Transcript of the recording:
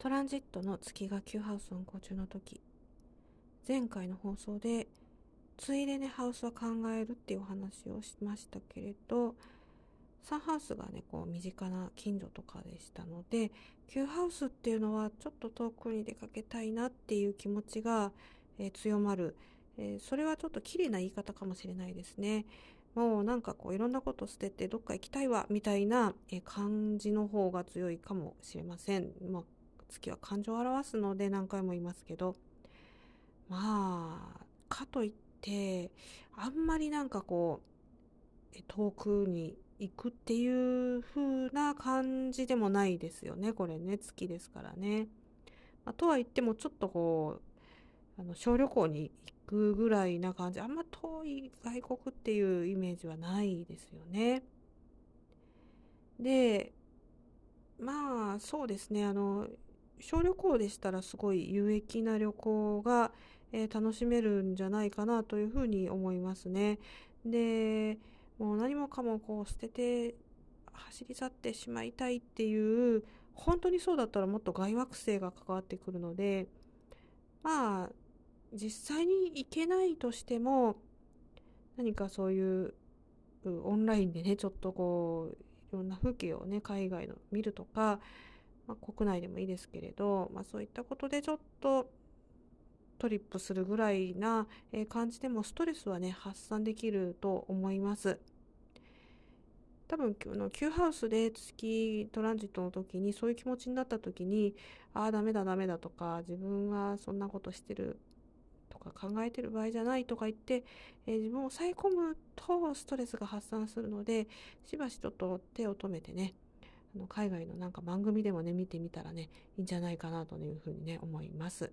トランジットの月が9ハウス運行中の時前回の放送でついでにハウスは考えるっていうお話をしましたけれどサンハウスがねこう身近な近所とかでしたので9ハウスっていうのはちょっと遠くに出かけたいなっていう気持ちが、えー、強まる、えー、それはちょっと綺麗な言い方かもしれないですね。もうなんかこういろんなこと捨ててどっか行きたいわみたいな感じの方が強いかもしれません。まあ、月は感情を表すので何回も言いますけどまあかといってあんまりなんかこう遠くに行くっていう風な感じでもないですよねこれね月ですからね。まあ、とは言ってもちょっとこうあの小旅行に行くぐらいな感じあんま遠い外国っていうイメージはないですよね。でまあそうですねあの小旅行でしたらすごい有益な旅行が、えー、楽しめるんじゃないかなというふうに思いますね。でもう何もかもこう捨てて走り去ってしまいたいっていう本当にそうだったらもっと外惑星が関わってくるのでまあ実際に行けないとしても何かそういうオンラインでねちょっとこういろんな風景をね海外の見るとか、まあ、国内でもいいですけれど、まあ、そういったことでちょっとトリップするぐらいな感じでもストレスはね発散できると思います。多分今日の Q ハウスで月トランジットの時にそういう気持ちになった時にああダメだダメだとか自分はそんなことしてるとか考えてる場合じゃないとか言って、えー、自分を抑え込むとストレスが発散するのでしばしちょっと手を止めてねあの海外のなんか番組でもね見てみたらねいいんじゃないかなというふうにね思います。